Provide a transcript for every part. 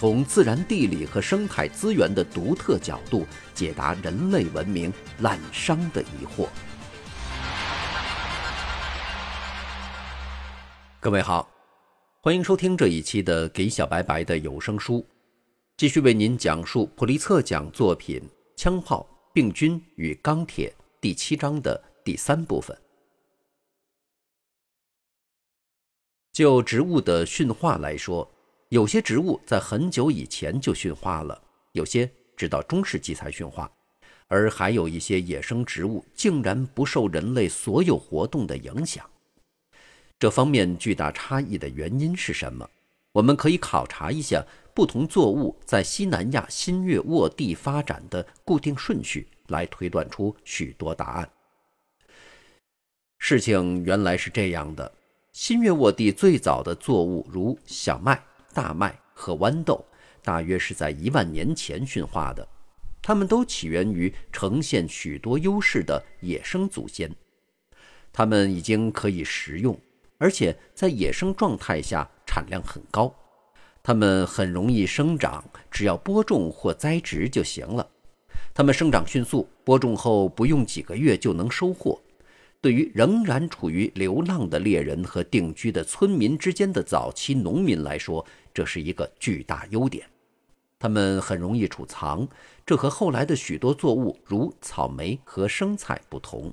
从自然地理和生态资源的独特角度解答人类文明滥觞的疑惑。各位好，欢迎收听这一期的《给小白白的有声书》，继续为您讲述普利策奖作品《枪炮、病菌与钢铁》第七章的第三部分。就植物的驯化来说。有些植物在很久以前就驯化了，有些直到中世纪才驯化，而还有一些野生植物竟然不受人类所有活动的影响。这方面巨大差异的原因是什么？我们可以考察一下不同作物在西南亚新月沃地发展的固定顺序，来推断出许多答案。事情原来是这样的：新月沃地最早的作物如小麦。大麦和豌豆大约是在一万年前驯化的，它们都起源于呈现许多优势的野生祖先。它们已经可以食用，而且在野生状态下产量很高。它们很容易生长，只要播种或栽植就行了。它们生长迅速，播种后不用几个月就能收获。对于仍然处于流浪的猎人和定居的村民之间的早期农民来说，这是一个巨大优点。他们很容易储藏，这和后来的许多作物如草莓和生菜不同。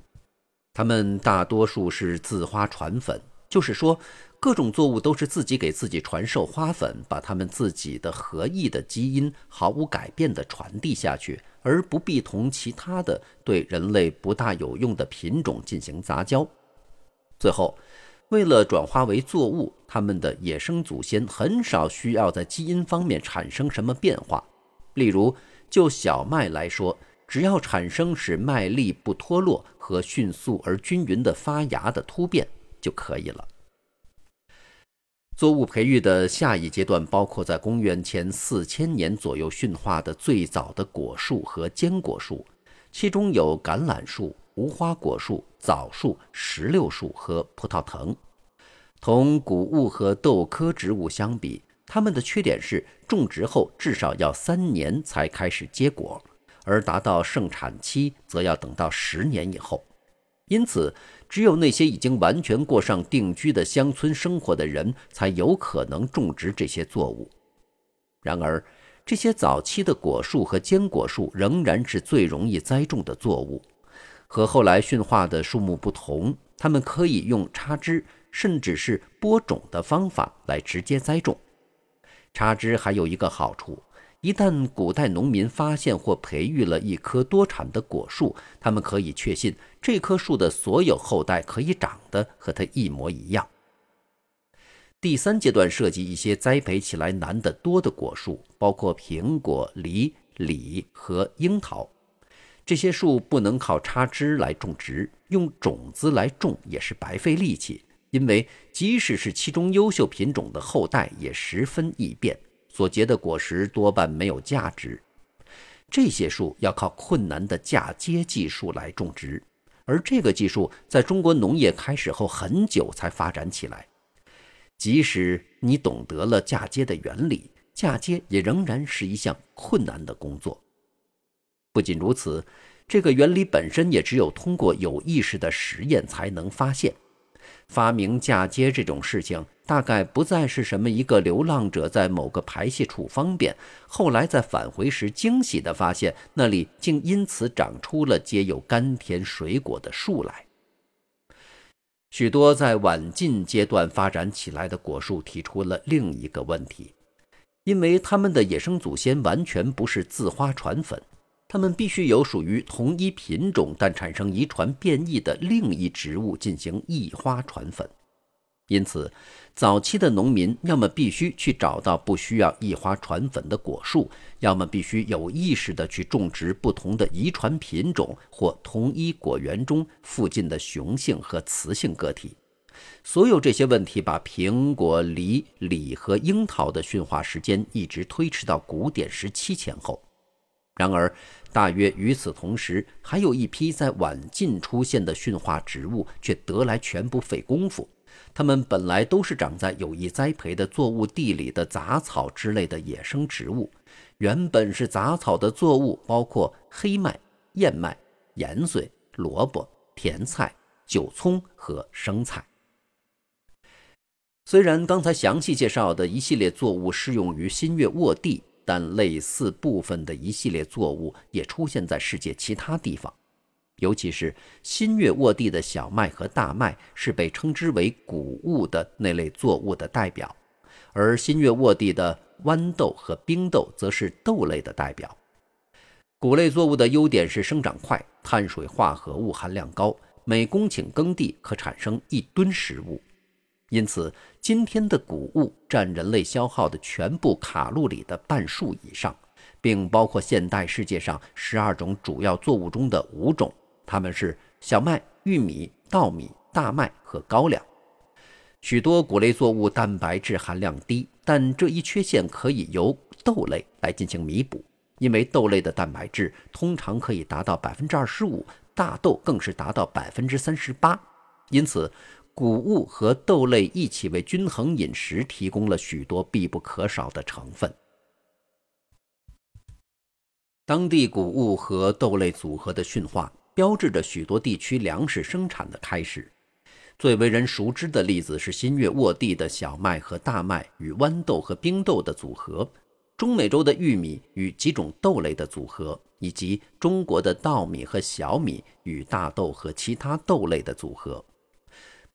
它们大多数是自花传粉，就是说。各种作物都是自己给自己传授花粉，把它们自己的合意的基因毫无改变地传递下去，而不必同其他的对人类不大有用的品种进行杂交。最后，为了转化为作物，它们的野生祖先很少需要在基因方面产生什么变化。例如，就小麦来说，只要产生使麦粒不脱落和迅速而均匀的发芽的突变就可以了。作物培育的下一阶段包括在公元前四千年左右驯化的最早的果树和坚果树，其中有橄榄树、无花果树、枣树、石榴树和葡萄藤。同谷物和豆科植物相比，它们的缺点是种植后至少要三年才开始结果，而达到盛产期则要等到十年以后。因此，只有那些已经完全过上定居的乡村生活的人，才有可能种植这些作物。然而，这些早期的果树和坚果树仍然是最容易栽种的作物。和后来驯化的树木不同，它们可以用插枝，甚至是播种的方法来直接栽种。插枝还有一个好处。一旦古代农民发现或培育了一棵多产的果树，他们可以确信这棵树的所有后代可以长得和它一模一样。第三阶段涉及一些栽培起来难得多的果树，包括苹果、梨、李和樱桃。这些树不能靠插枝来种植，用种子来种也是白费力气，因为即使是其中优秀品种的后代也十分易变。所结的果实多半没有价值，这些树要靠困难的嫁接技术来种植，而这个技术在中国农业开始后很久才发展起来。即使你懂得了嫁接的原理，嫁接也仍然是一项困难的工作。不仅如此，这个原理本身也只有通过有意识的实验才能发现。发明嫁接这种事情，大概不再是什么一个流浪者在某个排泄处方便，后来在返回时惊喜地发现那里竟因此长出了结有甘甜水果的树来。许多在晚近阶段发展起来的果树提出了另一个问题，因为它们的野生祖先完全不是自花传粉。它们必须有属于同一品种但产生遗传变异的另一植物进行异花传粉。因此，早期的农民要么必须去找到不需要异花传粉的果树，要么必须有意识地去种植不同的遗传品种或同一果园中附近的雄性和雌性个体。所有这些问题把苹果、梨、李和樱桃的驯化时间一直推迟到古典时期前后。然而，大约与此同时，还有一批在晚近出现的驯化植物，却得来全不费功夫。它们本来都是长在有意栽培的作物地里的杂草之类的野生植物。原本是杂草的作物包括黑麦、燕麦、盐穗、萝卜、甜菜、韭葱和生菜。虽然刚才详细介绍的一系列作物适用于新月沃地，但类似部分的一系列作物也出现在世界其他地方。尤其是新月沃地的小麦和大麦是被称之为谷物的那类作物的代表，而新月沃地的豌豆和冰豆则是豆类的代表。谷类作物的优点是生长快，碳水化合物含量高，每公顷耕地可产生一吨食物。因此，今天的谷物占人类消耗的全部卡路里的半数以上，并包括现代世界上十二种主要作物中的五种。它们是小麦、玉米、稻米、大麦和高粱。许多谷类作物蛋白质含量低，但这一缺陷可以由豆类来进行弥补，因为豆类的蛋白质通常可以达到百分之二十五，大豆更是达到百分之三十八。因此，谷物和豆类一起为均衡饮食提供了许多必不可少的成分。当地谷物和豆类组合的驯化。标志着许多地区粮食生产的开始。最为人熟知的例子是新月沃地的小麦和大麦与豌豆和冰豆的组合，中美洲的玉米与几种豆类的组合，以及中国的稻米和小米与大豆和其他豆类的组合。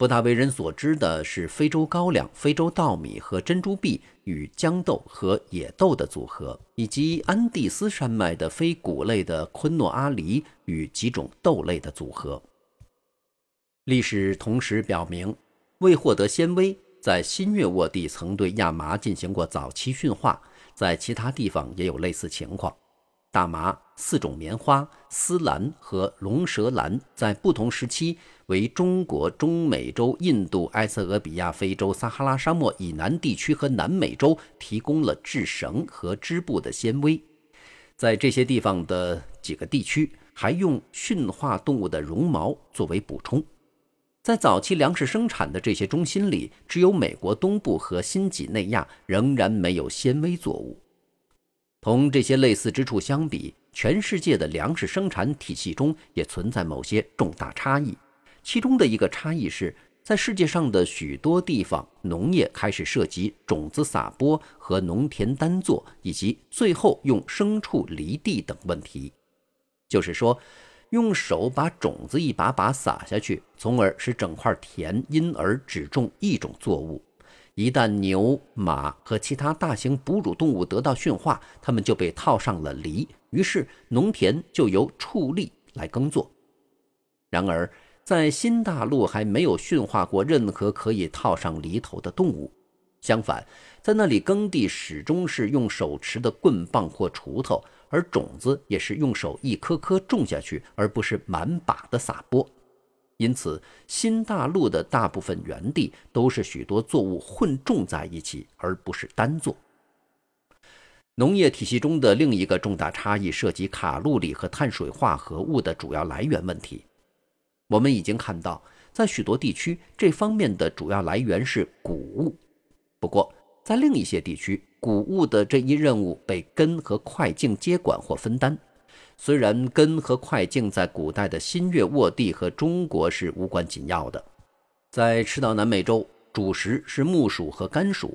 不大为人所知的是，非洲高粱、非洲稻米和珍珠碧与豇豆和野豆的组合，以及安第斯山脉的非谷类的昆诺阿梨与几种豆类的组合。历史同时表明，为获得纤维，在新月沃地曾对亚麻进行过早期驯化，在其他地方也有类似情况。大麻、四种棉花、丝兰和龙舌兰在不同时期为中国、中美洲、印度、埃塞俄比亚、非洲、撒哈拉沙漠以南地区和南美洲提供了制绳和织布的纤维。在这些地方的几个地区，还用驯化动物的绒毛作为补充。在早期粮食生产的这些中心里，只有美国东部和新几内亚仍然没有纤维作物。同这些类似之处相比，全世界的粮食生产体系中也存在某些重大差异。其中的一个差异是，在世界上的许多地方，农业开始涉及种子撒播和农田单作，以及最后用牲畜犁地等问题。就是说，用手把种子一把把撒下去，从而使整块田因而只种一种作物。一旦牛、马和其他大型哺乳动物得到驯化，它们就被套上了犁，于是农田就由畜力来耕作。然而，在新大陆还没有驯化过任何可以套上犁头的动物，相反，在那里耕地始终是用手持的棍棒或锄头，而种子也是用手一颗颗种下去，而不是满把的撒播。因此，新大陆的大部分园地都是许多作物混种在一起，而不是单作。农业体系中的另一个重大差异涉及卡路里和碳水化合物的主要来源问题。我们已经看到，在许多地区，这方面的主要来源是谷物。不过，在另一些地区，谷物的这一任务被根和块茎接管或分担。虽然根和块茎在古代的新月沃地和中国是无关紧要的，在赤道南美洲，主食是木薯和甘薯；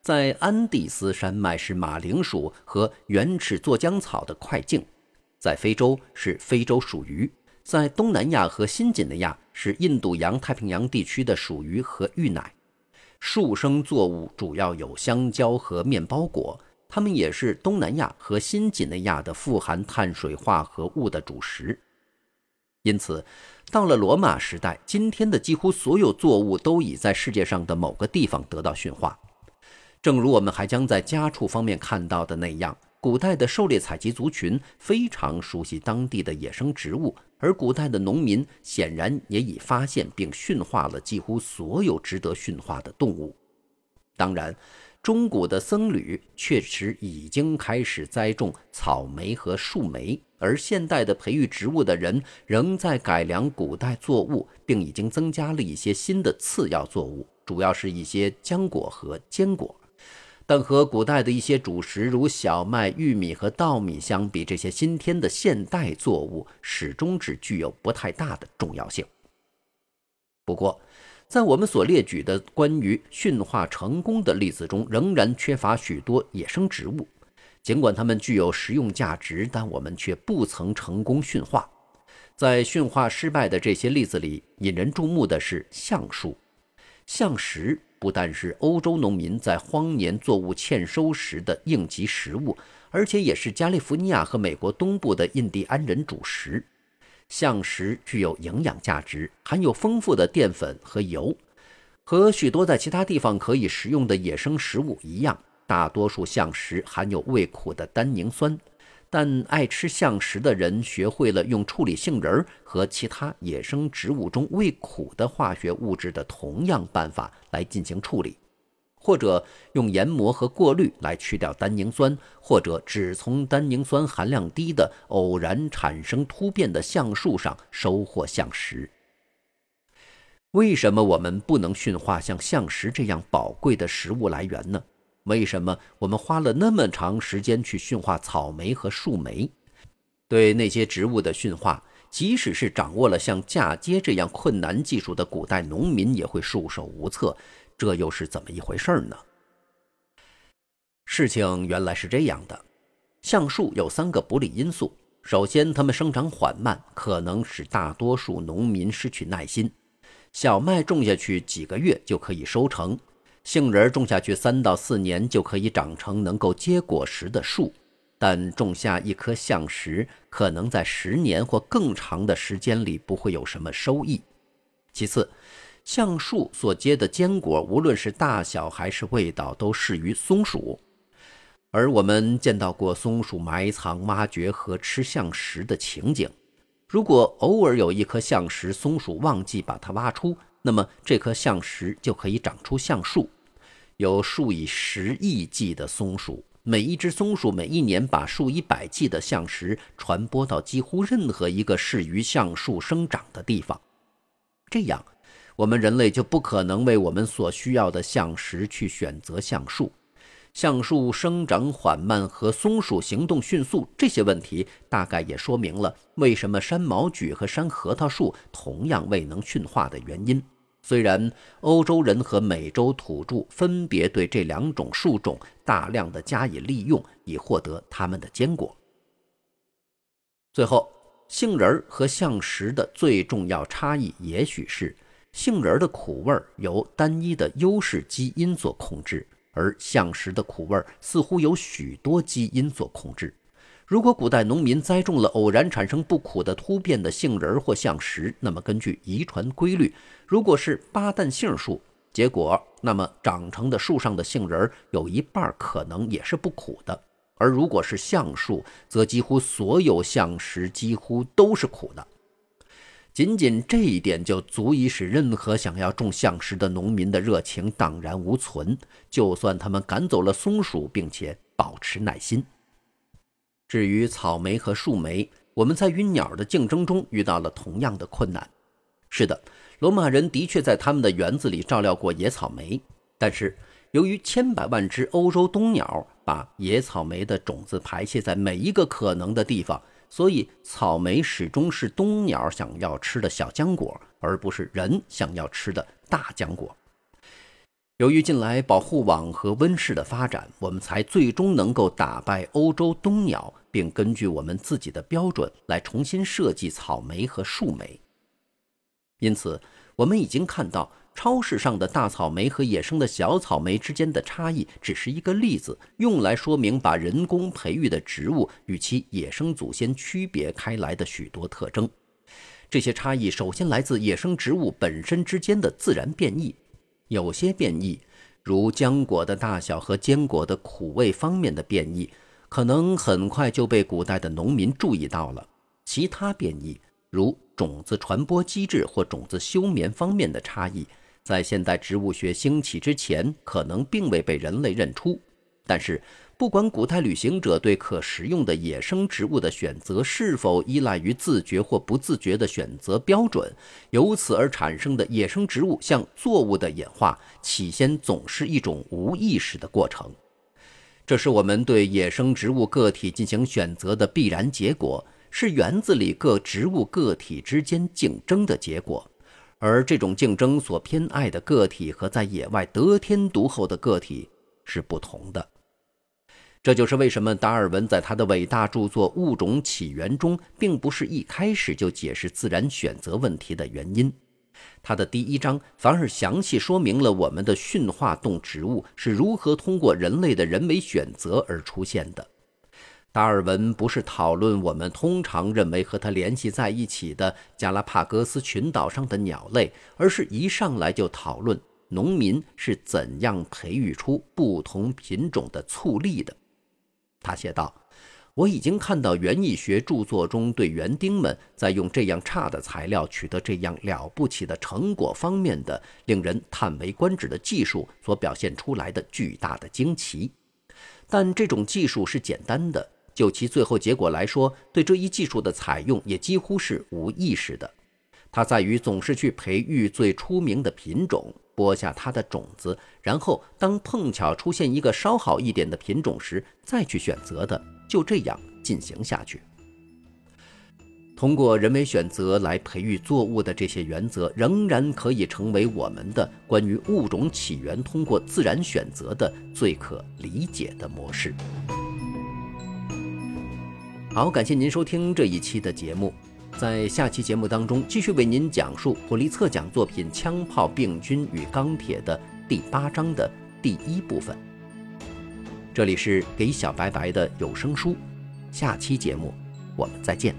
在安第斯山脉是马铃薯和原始做浆草的块茎；在非洲是非洲鼠鱼；在东南亚和新几内亚是印度洋太平洋地区的鼠鱼和芋奶。树生作物主要有香蕉和面包果。它们也是东南亚和新几内亚的富含碳水化合物的主食。因此，到了罗马时代，今天的几乎所有作物都已在世界上的某个地方得到驯化。正如我们还将在家畜方面看到的那样，古代的狩猎采集族群非常熟悉当地的野生植物，而古代的农民显然也已发现并驯化了几乎所有值得驯化的动物。当然。中古的僧侣确实已经开始栽种草莓和树莓，而现代的培育植物的人仍在改良古代作物，并已经增加了一些新的次要作物，主要是一些浆果和坚果。但和古代的一些主食，如小麦、玉米和稻米相比，这些新添的现代作物始终只具有不太大的重要性。不过，在我们所列举的关于驯化成功的例子中，仍然缺乏许多野生植物。尽管它们具有食用价值，但我们却不曾成功驯化。在驯化失败的这些例子里，引人注目的是橡树。橡实不但是欧洲农民在荒年作物欠收时的应急食物，而且也是加利福尼亚和美国东部的印第安人主食。橡实具有营养价值，含有丰富的淀粉和油。和许多在其他地方可以食用的野生食物一样，大多数橡实含有味苦的单宁酸。但爱吃橡实的人学会了用处理杏仁和其他野生植物中味苦的化学物质的同样办法来进行处理。或者用研磨和过滤来去掉单宁酸，或者只从单宁酸含量低的偶然产生突变的橡树上收获橡实。为什么我们不能驯化像橡实这样宝贵的食物来源呢？为什么我们花了那么长时间去驯化草莓和树莓？对那些植物的驯化，即使是掌握了像嫁接这样困难技术的古代农民，也会束手无策。这又是怎么一回事呢？事情原来是这样的：橡树有三个不利因素。首先，它们生长缓慢，可能使大多数农民失去耐心。小麦种下去几个月就可以收成，杏仁种下去三到四年就可以长成能够结果实的树，但种下一棵橡实，可能在十年或更长的时间里不会有什么收益。其次，橡树所结的坚果，无论是大小还是味道，都适于松鼠。而我们见到过松鼠埋藏、挖掘和吃橡实的情景。如果偶尔有一颗橡实，松鼠忘记把它挖出，那么这颗橡实就可以长出橡树。有数以十亿计的松鼠，每一只松鼠每一年把数以百计的橡实传播到几乎任何一个适于橡树生长的地方。这样。我们人类就不可能为我们所需要的橡实去选择橡树。橡树生长缓慢和松鼠行动迅速这些问题，大概也说明了为什么山毛榉和山核桃树同样未能驯化的原因。虽然欧洲人和美洲土著分别对这两种树种大量的加以利用，以获得它们的坚果。最后，杏仁和橡实的最重要差异，也许是。杏仁的苦味由单一的优势基因所控制，而橡实的苦味似乎由许多基因所控制。如果古代农民栽种了偶然产生不苦的突变的杏仁或橡实，那么根据遗传规律，如果是巴旦杏树，结果那么长成的树上的杏仁有一半可能也是不苦的；而如果是橡树，则几乎所有橡实几乎都是苦的。仅仅这一点就足以使任何想要种橡实的农民的热情荡然无存，就算他们赶走了松鼠，并且保持耐心。至于草莓和树莓，我们在与鸟的竞争中遇到了同样的困难。是的，罗马人的确在他们的园子里照料过野草莓，但是由于千百万只欧洲冬鸟把野草莓的种子排泄在每一个可能的地方。所以，草莓始终是冬鸟想要吃的小浆果，而不是人想要吃的大浆果。由于近来保护网和温室的发展，我们才最终能够打败欧洲冬鸟，并根据我们自己的标准来重新设计草莓和树莓。因此，我们已经看到。超市上的大草莓和野生的小草莓之间的差异只是一个例子，用来说明把人工培育的植物与其野生祖先区别开来的许多特征。这些差异首先来自野生植物本身之间的自然变异。有些变异，如浆果的大小和坚果的苦味方面的变异，可能很快就被古代的农民注意到了。其他变异，如种子传播机制或种子休眠方面的差异，在现代植物学兴起之前，可能并未被人类认出。但是，不管古代旅行者对可食用的野生植物的选择是否依赖于自觉或不自觉的选择标准，由此而产生的野生植物向作物的演化，起先总是一种无意识的过程。这是我们对野生植物个体进行选择的必然结果，是园子里各植物个体之间竞争的结果。而这种竞争所偏爱的个体和在野外得天独厚的个体是不同的。这就是为什么达尔文在他的伟大著作《物种起源》中，并不是一开始就解释自然选择问题的原因。他的第一章反而详细说明了我们的驯化动植物是如何通过人类的人为选择而出现的。达尔文不是讨论我们通常认为和他联系在一起的加拉帕戈斯群岛上的鸟类，而是一上来就讨论农民是怎样培育出不同品种的醋栗的。他写道：“我已经看到园艺学著作中对园丁们在用这样差的材料取得这样了不起的成果方面的令人叹为观止的技术所表现出来的巨大的惊奇。但这种技术是简单的，就其最后结果来说，对这一技术的采用也几乎是无意识的。它在于总是去培育最出名的品种。”播下它的种子，然后当碰巧出现一个稍好一点的品种时，再去选择的，就这样进行下去。通过人为选择来培育作物的这些原则，仍然可以成为我们的关于物种起源通过自然选择的最可理解的模式。好，感谢您收听这一期的节目。在下期节目当中，继续为您讲述普利策奖作品《枪炮、病菌与钢铁》的第八章的第一部分。这里是给小白白的有声书，下期节目我们再见。